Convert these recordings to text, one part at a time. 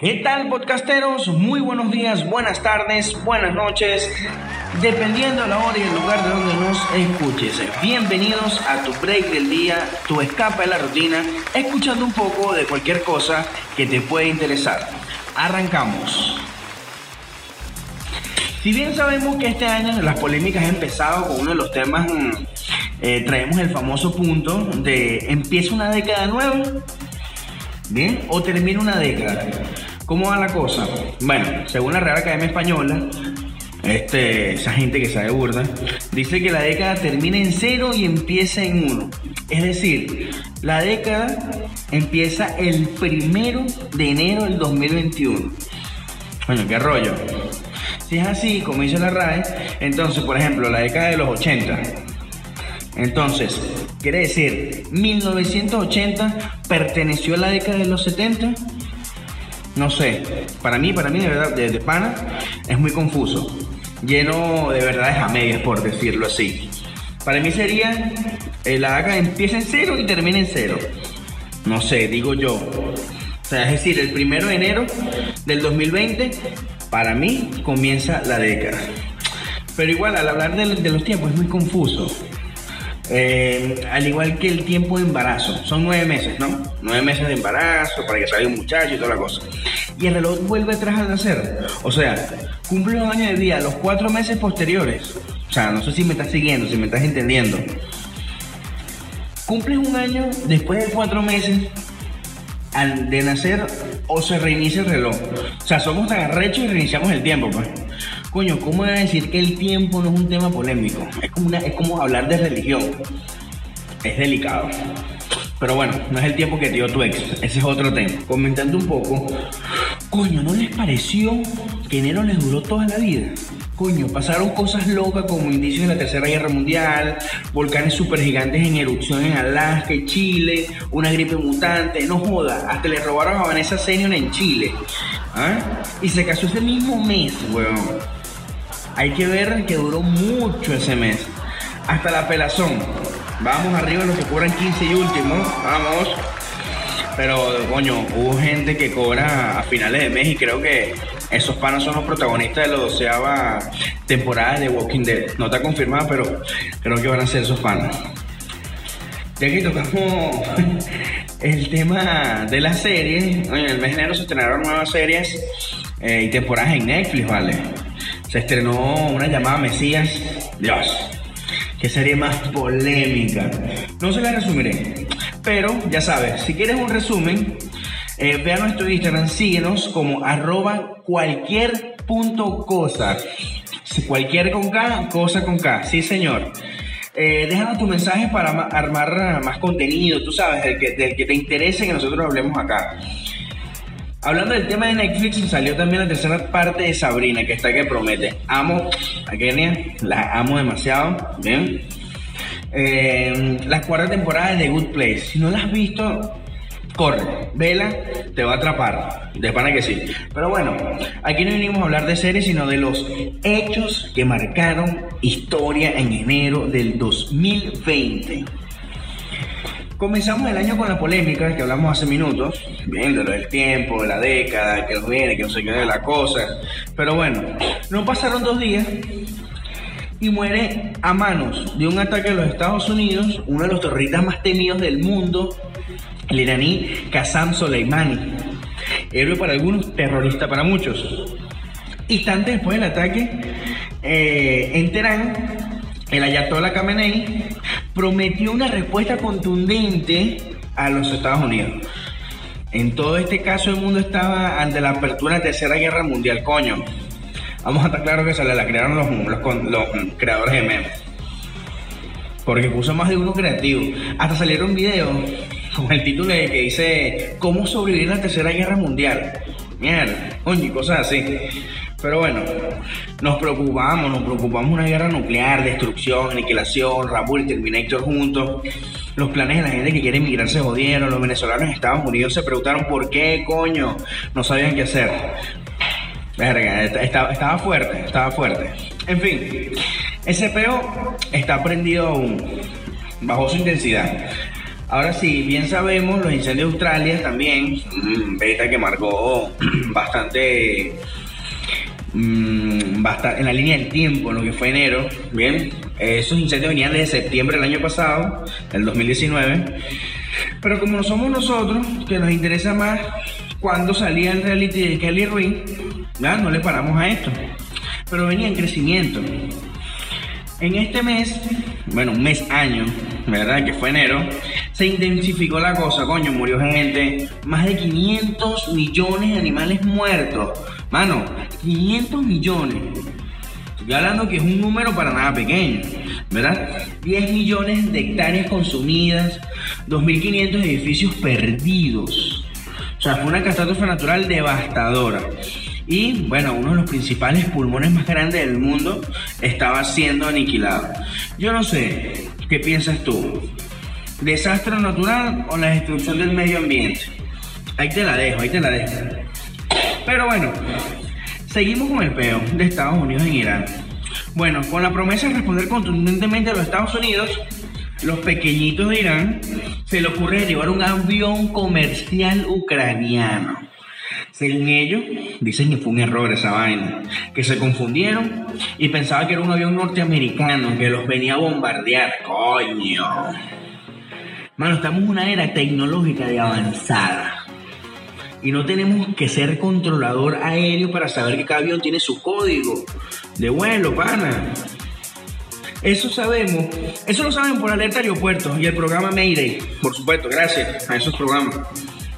¿Qué tal podcasteros? Muy buenos días, buenas tardes, buenas noches, dependiendo de la hora y el lugar de donde nos escuches. Bienvenidos a tu break del día, tu escapa de la rutina, escuchando un poco de cualquier cosa que te pueda interesar. Arrancamos. Si bien sabemos que este año las polémicas han empezado con uno de los temas, mm, eh, traemos el famoso punto de empieza una década nueva, ¿bien? O termina una década. ¿Cómo va la cosa? Bueno, según la Real Academia Española, este, esa gente que sabe burda, dice que la década termina en cero y empieza en uno. Es decir, la década empieza el primero de enero del 2021. Bueno, qué rollo. Si es así, como dice la RAE, entonces, por ejemplo, la década de los 80. Entonces, quiere decir, 1980 perteneció a la década de los 70 no sé, para mí, para mí de verdad, de, pana, es muy confuso. Lleno de verdades a medias, por decirlo así. Para mí sería, eh, la ACA empieza en cero y termina en cero. No sé, digo yo. O sea, es decir, el primero de enero del 2020, para mí comienza la década. Pero igual, al hablar de, de los tiempos es muy confuso. Eh, al igual que el tiempo de embarazo, son nueve meses, ¿no? Nueve meses de embarazo para que salga un muchacho y toda la cosa. Y el reloj vuelve atrás al nacer. O sea, cumple los años de vida los cuatro meses posteriores. O sea, no sé si me estás siguiendo, si me estás entendiendo. Cumples un año después de cuatro meses al de nacer o se reinicia el reloj. O sea, somos tan arrechos y reiniciamos el tiempo, pues. Coño, ¿cómo voy a decir que el tiempo no es un tema polémico? Es como, es como hablar de religión. Es delicado. Pero bueno, no es el tiempo que te dio tu ex. Ese es otro tema. Comentando un poco. Coño, ¿no les pareció que enero les duró toda la vida? Coño, pasaron cosas locas como indicios de la Tercera Guerra Mundial, volcanes supergigantes en erupción en Alaska Chile, una gripe mutante, no joda, hasta le robaron a Vanessa Senior en Chile. ¿Ah? Y se casó ese mismo mes, weón. Hay que ver que duró mucho ese mes. Hasta la pelazón. Vamos arriba los que cobran 15 y último. Vamos. Pero, coño, hubo gente que cobra a finales de mes y creo que esos panos son los protagonistas de la doceava temporada de Walking Dead. No está confirmado, pero creo que van a ser esos panos. Ya que tocamos el tema de las series, en el mes de enero se estrenaron nuevas series eh, y temporadas en Netflix, ¿vale? se estrenó una llamada Mesías. Dios, qué serie más polémica. No se la resumiré, pero ya sabes, si quieres un resumen, eh, ve a nuestro Instagram, síguenos como arroba cualquier punto cosa. Cualquier con K, cosa con K. Sí, señor. Eh, déjanos tu mensaje para armar más contenido, tú sabes, del que, del que te interese que nosotros hablemos acá. Hablando del tema de Netflix, salió también la tercera parte de Sabrina, que está que promete. Amo a Kenia, la amo demasiado. Bien. Eh, la cuarta temporada de Good Place. Si no la has visto, corre, vela, te va a atrapar. De pana que sí. Pero bueno, aquí no vinimos a hablar de series, sino de los hechos que marcaron historia en enero del 2020. Comenzamos el año con la polémica que hablamos hace minutos, viéndolo del tiempo, de la década, que nos viene, que no sé qué de la cosa. Pero bueno, no pasaron dos días y muere a manos de un ataque a los Estados Unidos uno de los terroristas más temidos del mundo, el iraní Qasem Soleimani. Héroe para algunos, terrorista para muchos. Instantes después del ataque, eh, en Teherán, el Ayatollah Khamenei prometió una respuesta contundente a los Estados Unidos. En todo este caso el mundo estaba ante la apertura de la Tercera Guerra Mundial, coño. Vamos a estar claros que se la crearon los, creadores de memes. Porque puso más de uno creativo. Hasta salieron videos con el título de que dice ¿Cómo sobrevivir a la Tercera Guerra Mundial? Mierda, coño, y cosas así. Pero bueno, nos preocupamos, nos preocupamos una guerra nuclear, destrucción, aniquilación, Rambo y Terminator juntos. Los planes de la gente que quiere emigrar se jodieron. Los venezolanos en Estados Unidos se preguntaron por qué, coño, no sabían qué hacer. Verga, estaba, estaba fuerte, estaba fuerte. En fin, ese peo está prendido aún, bajo su intensidad. Ahora sí, bien sabemos, los incendios de Australia también, un beta que marcó bastante, mm, bastante en la línea del tiempo, en lo que fue enero, bien, esos incendios venían desde septiembre del año pasado, del 2019, pero como no somos nosotros, que nos interesa más cuando salía el reality de Kelly Ruiz, no le paramos a esto, pero venía en crecimiento. En este mes, bueno, mes año, ¿verdad? Que fue enero, se intensificó la cosa, coño, murió gente, más de 500 millones de animales muertos. Mano, 500 millones. Estoy hablando que es un número para nada pequeño, ¿verdad? 10 millones de hectáreas consumidas, 2.500 edificios perdidos. O sea, fue una catástrofe natural devastadora. Y bueno, uno de los principales pulmones más grandes del mundo estaba siendo aniquilado. Yo no sé, ¿qué piensas tú? ¿Desastre natural o la destrucción del medio ambiente? Ahí te la dejo, ahí te la dejo. Pero bueno, seguimos con el peo de Estados Unidos en Irán. Bueno, con la promesa de responder contundentemente a los Estados Unidos, los pequeñitos de Irán se le ocurre llevar un avión comercial ucraniano. Según ellos, dicen que fue un error esa vaina, que se confundieron y pensaban que era un avión norteamericano que los venía a bombardear. Coño. Mano, estamos en una era tecnológica y avanzada. Y no tenemos que ser controlador aéreo para saber que cada avión tiene su código de vuelo, pana. Eso sabemos, eso lo saben por Alerta Aeropuerto y el programa Mayday. Por supuesto, gracias a esos programas.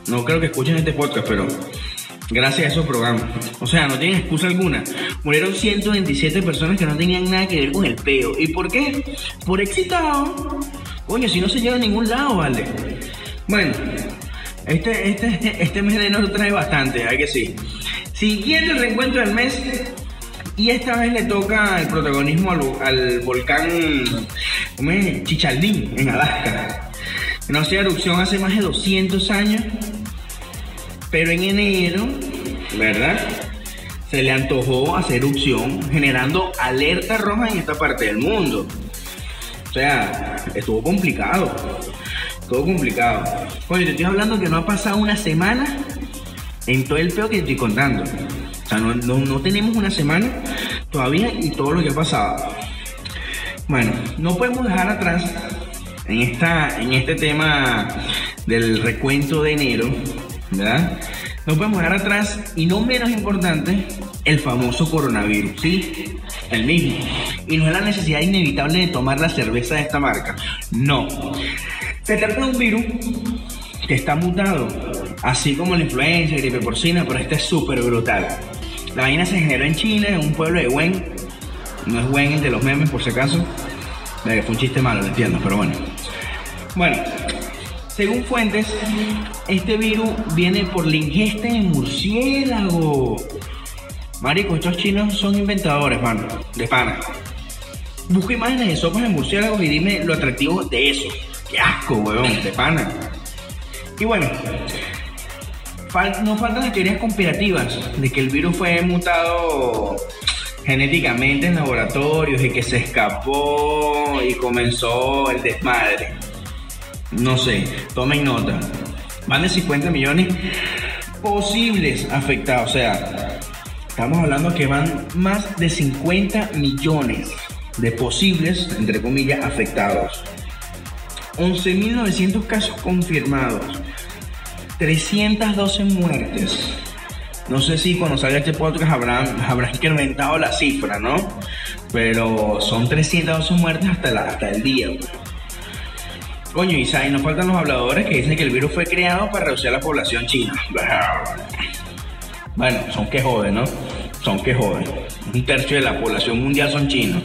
No creo que escuchen este podcast, pero gracias a esos programas. O sea, no tienen excusa alguna. Murieron 127 personas que no tenían nada que ver con el peo. ¿Y por qué? Por excitado. Coño, si no se llega a ningún lado, vale. Bueno, este, este, este mes de enero trae bastante, hay que sí. Siguiente el reencuentro del mes. Y esta vez le toca el protagonismo al, volcán ¿cómo? Chichaldín, en Alaska. No hacía erupción hace más de 200 años pero en enero, ¿verdad? Se le antojó hacer erupción, generando alerta roja en esta parte del mundo. O sea, estuvo complicado. Estuvo complicado. Oye, te estoy hablando que no ha pasado una semana en todo el peo que te estoy contando. O sea, no, no tenemos una semana todavía y todo lo que ha pasado. Bueno, no podemos dejar atrás en, esta, en este tema del recuento de enero ¿verdad? No podemos dejar atrás, y no menos importante, el famoso coronavirus, ¿sí? El mismo. Y no es la necesidad inevitable de tomar la cerveza de esta marca. No. Se trata de un virus que está mutado, así como la influenza, gripe porcina, pero este es súper brutal. La vaina se generó en China, en un pueblo de Wen. No es Wen el de los memes, por si acaso. Fue un chiste malo, lo entiendo, pero bueno. Bueno, según fuentes, este virus viene por la ingesta de murciélago. Marico, estos chinos son inventadores, mano, de pana. Busca imágenes de sopas de murciélagos y dime lo atractivo de eso. Qué asco, weón, de pana. Y bueno, no faltan las teorías conspirativas de que el virus fue mutado genéticamente en laboratorios y que se escapó y comenzó el desmadre no sé, tomen nota, más de 50 millones posibles afectados. O sea, estamos hablando que van más de 50 millones de posibles, entre comillas, afectados. 11.900 casos confirmados. 312 muertes. No sé si cuando salga este podcast habrán, habrán incrementado la cifra, ¿no? Pero son 312 muertes hasta, hasta el día. Coño, y nos faltan los habladores que dicen que el virus fue creado para reducir la población china. Bueno, son que joden, ¿no? Son que joden. Un tercio de la población mundial son chinos.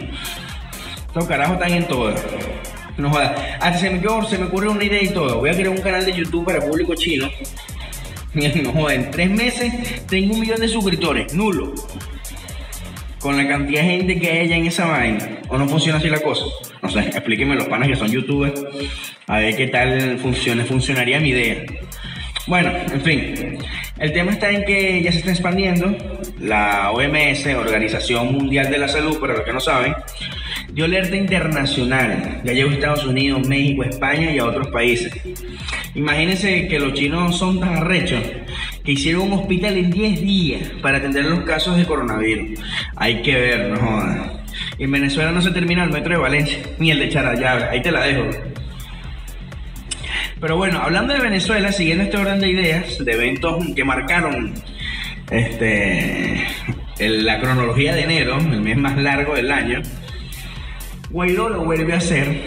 Estos carajos están en todo. No jodas. Hasta se me, se me ocurre una idea y todo. Voy a crear un canal de YouTube para público chino. No joden. En tres meses tengo un millón de suscriptores. Nulo. Con la cantidad de gente que hay allá en esa vaina. ¿O no funciona así la cosa? No sé, explíquenme los panas que son youtubers, a ver qué tal funciona, funcionaría mi idea. Bueno, en fin, el tema está en que ya se está expandiendo. La OMS, Organización Mundial de la Salud, para los que no saben, dio alerta internacional. Ya llegó a Estados Unidos, México, España y a otros países. Imagínense que los chinos son tan arrechos que hicieron un hospital en 10 días para atender los casos de coronavirus. Hay que ver, no jodas. En Venezuela no se termina el metro de Valencia, ni el de Charallave. Ahí te la dejo. Pero bueno, hablando de Venezuela, siguiendo este orden de ideas, de eventos que marcaron este, la cronología de enero, el mes más largo del año, Guaidó lo vuelve a hacer.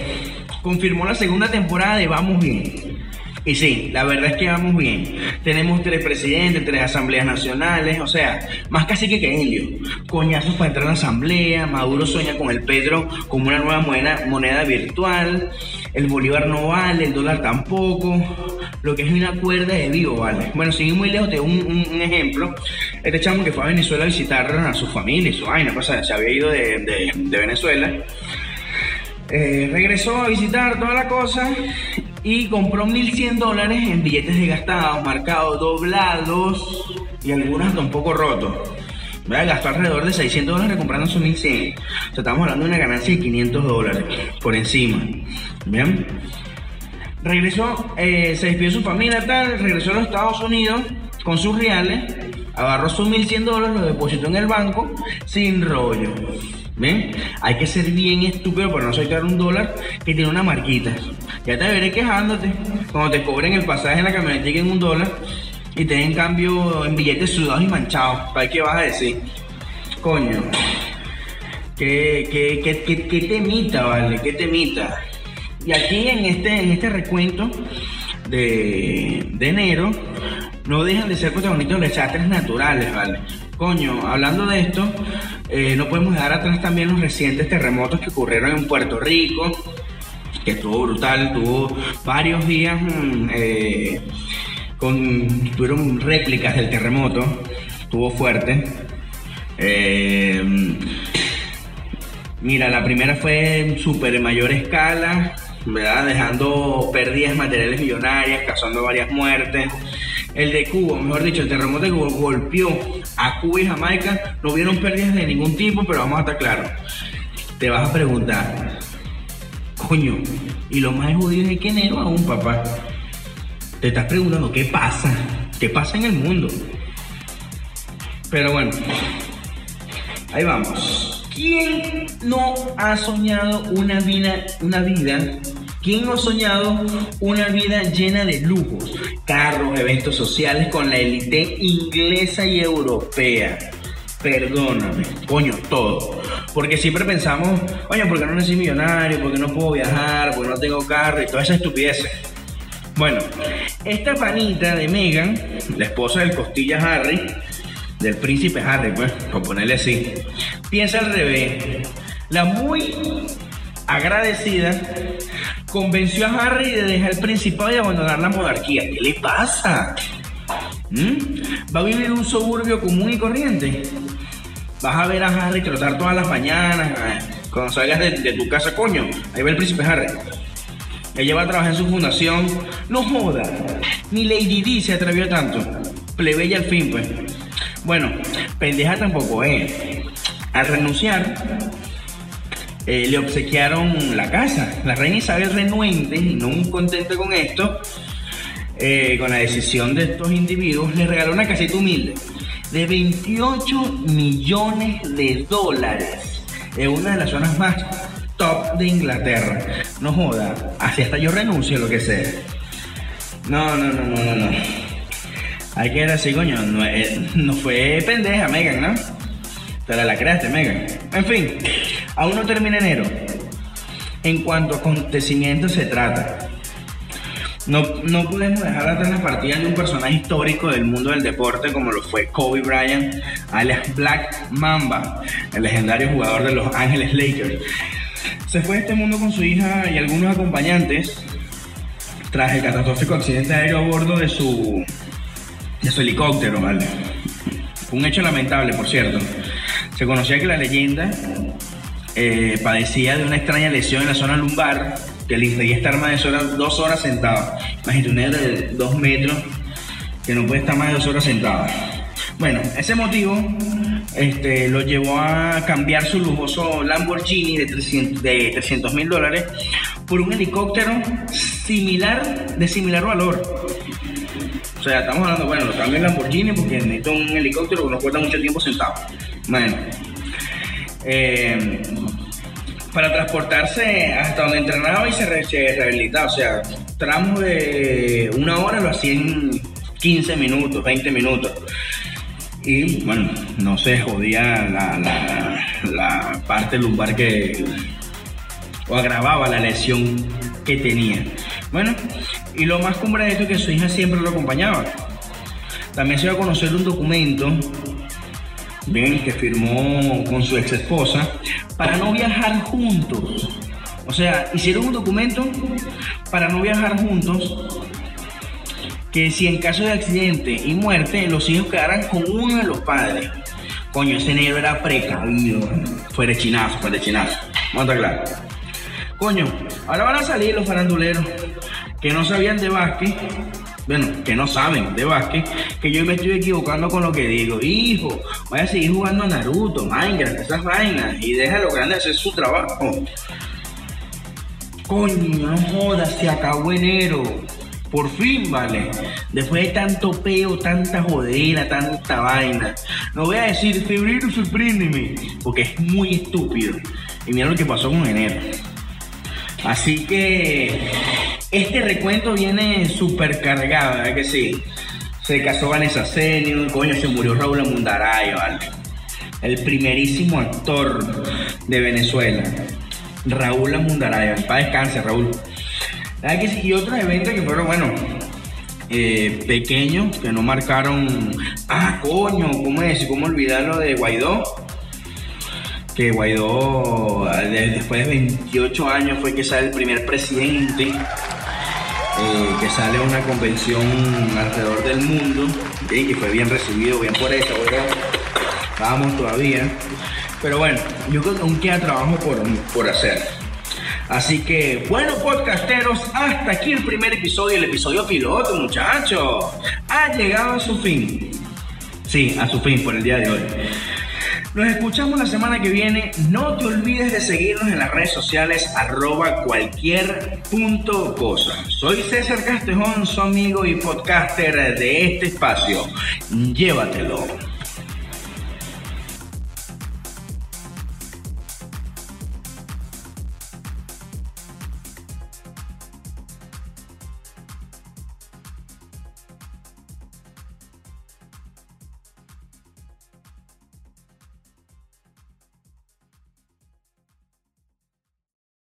Confirmó la segunda temporada de Vamos Bien. Y sí, la verdad es que vamos bien. Tenemos tres presidentes, tres asambleas nacionales, o sea, más casi que ellos. Coñazos para entrar a la asamblea, Maduro sueña con el Petro como una nueva moneda, virtual, el Bolívar no vale, el dólar tampoco, lo que es una cuerda de vivo, ¿vale? Bueno, sin muy lejos, de un, un, ejemplo. Este chamo que fue a Venezuela a visitar a su familia y su vaina, pues, se había ido de Venezuela. Eh, regresó a visitar toda la cosa y compró 1100 dólares en billetes desgastados, marcados, doblados y algunos hasta un poco rotos. Gastó alrededor de 600 dólares comprando sus 1100. O estamos hablando de una ganancia de 500 dólares por encima. ¿Bien? Regresó, eh, se despidió de su familia, tal, regresó a los Estados Unidos con sus reales, agarró sus 1100 dólares, lo depositó en el banco sin rollo. ¿Ven? Hay que ser bien estúpido para no sacar un dólar que tiene una marquita. Ya te veré quejándote cuando te cobren el pasaje en la camioneta en un dólar y te den cambio en billetes sudados y manchados. ¿Para qué vas a decir? Coño. ¿Qué, qué, qué, qué, qué temita, vale? ¿Qué temita? Y aquí en este, en este recuento de, de enero, no dejan de ser protagonistas los desastres naturales, ¿vale? Coño, hablando de esto, eh, no podemos dejar atrás también los recientes terremotos que ocurrieron en Puerto Rico, que estuvo brutal, tuvo varios días mm, eh, con, tuvieron réplicas del terremoto, estuvo fuerte. Eh, mira, la primera fue en super mayor escala, ¿verdad? Dejando pérdidas materiales millonarias, causando varias muertes. El de Cuba, mejor dicho, el terremoto de Cuba golpeó a Cuba y Jamaica. No vieron pérdidas de ningún tipo, pero vamos a estar claros. Te vas a preguntar, coño, y lo más jodido es que enero aún, papá. Te estás preguntando, ¿qué pasa? ¿Qué pasa en el mundo? Pero bueno, ahí vamos. ¿Quién no ha soñado una vida, una vida ¿Quién no ha soñado una vida llena de lujos, carros, eventos sociales con la élite inglesa y europea? Perdóname, coño, todo. Porque siempre pensamos, coño, ¿por qué no nací millonario? ¿Por qué no puedo viajar? ¿Por qué no tengo carro? Y toda esa estupidez. Bueno, esta panita de Megan, la esposa del costilla Harry, del príncipe Harry, pues, por ponerle así, piensa al revés. La muy agradecida convenció a Harry de dejar el principado y abandonar la monarquía. ¿Qué le pasa? ¿Mm? ¿Va a vivir en un suburbio común y corriente? Vas a ver a Harry trotar todas las mañanas, eh, cuando salgas de, tu casa, coño. Ahí va el príncipe Harry. Ella va a trabajar en su fundación. No joda. Ni Lady Di se atrevió tanto. Plebeya al fin, pues. Bueno, pendeja tampoco es. Al renunciar, eh, le obsequiaron la casa. La reina Isabel renuente, y no contenta con esto, eh, con la decisión de estos individuos, le regaló una casita humilde de 28 millones de dólares en una de las zonas más top de Inglaterra. No joda, así hasta yo renuncio lo que sea. No, no, no, no, no, no. Hay que ir así, coño. No, eh, no fue pendeja, Megan, ¿no? Te la, la creaste, Megan. En fin, aún no termina enero. En cuanto a acontecimientos se trata. No, no podemos dejar atrás la partida de un personaje histórico del mundo del deporte como lo fue Kobe Bryant, alias Black Mamba, el legendario jugador de Los Ángeles Lakers. Se fue de este mundo con su hija y algunos acompañantes tras el catastrófico accidente aéreo a bordo de su, de su helicóptero, ¿vale? un hecho lamentable, por cierto. Se conocía que la leyenda eh, padecía de una extraña lesión en la zona lumbar que le impedía estar más de dos horas sentado. Imagínate, un de dos metros que no puede estar más de dos horas sentado. Bueno, ese motivo este, lo llevó a cambiar su lujoso Lamborghini de 300 mil dólares por un helicóptero similar, de similar valor. O sea, estamos hablando, bueno, lo cambio en Lamborghini porque necesito un helicóptero que no cuesta mucho tiempo sentado. Bueno, eh, para transportarse hasta donde entrenaba y se, rehabilitaba. O sea, tramos de una hora lo hacía en 15 minutos, 20 minutos. Y bueno, no se jodía la, parte lumbar que. o agravaba la lesión que tenía. Bueno, y lo más cumbre de esto es que su hija siempre lo acompañaba. También se iba a conocer un documento bien, que firmó con su ex esposa para no viajar juntos. O sea, hicieron un documento para no viajar juntos que si en caso de accidente y muerte los hijos quedaran con uno de los padres. Coño, ese negro era precavido. Fue de chinazo, de chinazo. Vamos a claro. Coño, ahora van a salir los faranduleros que no sabían de básquet bueno, que no saben de básquet, que yo me estoy equivocando con lo que digo. Hijo, vaya a seguir jugando a Naruto, Minecraft, esas vainas, y deja lo grande hacer su trabajo. Coño, no jodas, se acabó enero. Por fin, vale. Después de tanto peo, tanta jodera, tanta vaina. No voy a decir febrero, sorpréndeme, porque es muy estúpido. Y mira lo que pasó con enero. Así que este recuento viene súper cargado, ¿verdad que sí? Se casó Vanessa Senior, coño, se murió Raúl Mundaray, ¿vale? El primerísimo actor de Venezuela. Raúl Mundaray, para descanse, Raúl. ¿Verdad que sí? Y otros eventos que fueron, bueno, eh, pequeños, que no marcaron. Ah, coño, ¿cómo es? ¿Cómo olvidar lo de Guaidó? que Guaidó, después de 28 años, fue que sale el primer presidente eh, que sale a una convención alrededor del mundo, y fue bien recibido, bien por eso, ¿verdad? Estábamos todavía. Pero bueno, yo creo que aún queda trabajo por, por hacer. Así que, bueno, podcasteros, hasta aquí el primer episodio, el episodio piloto, muchachos. Ha llegado a su fin. Sí, a su fin por el día de hoy. Nos escuchamos la semana que viene. No te olvides de seguirnos en las redes sociales arroba cualquier punto cosa. Soy César Castejón, su amigo y podcaster de este espacio. Llévatelo.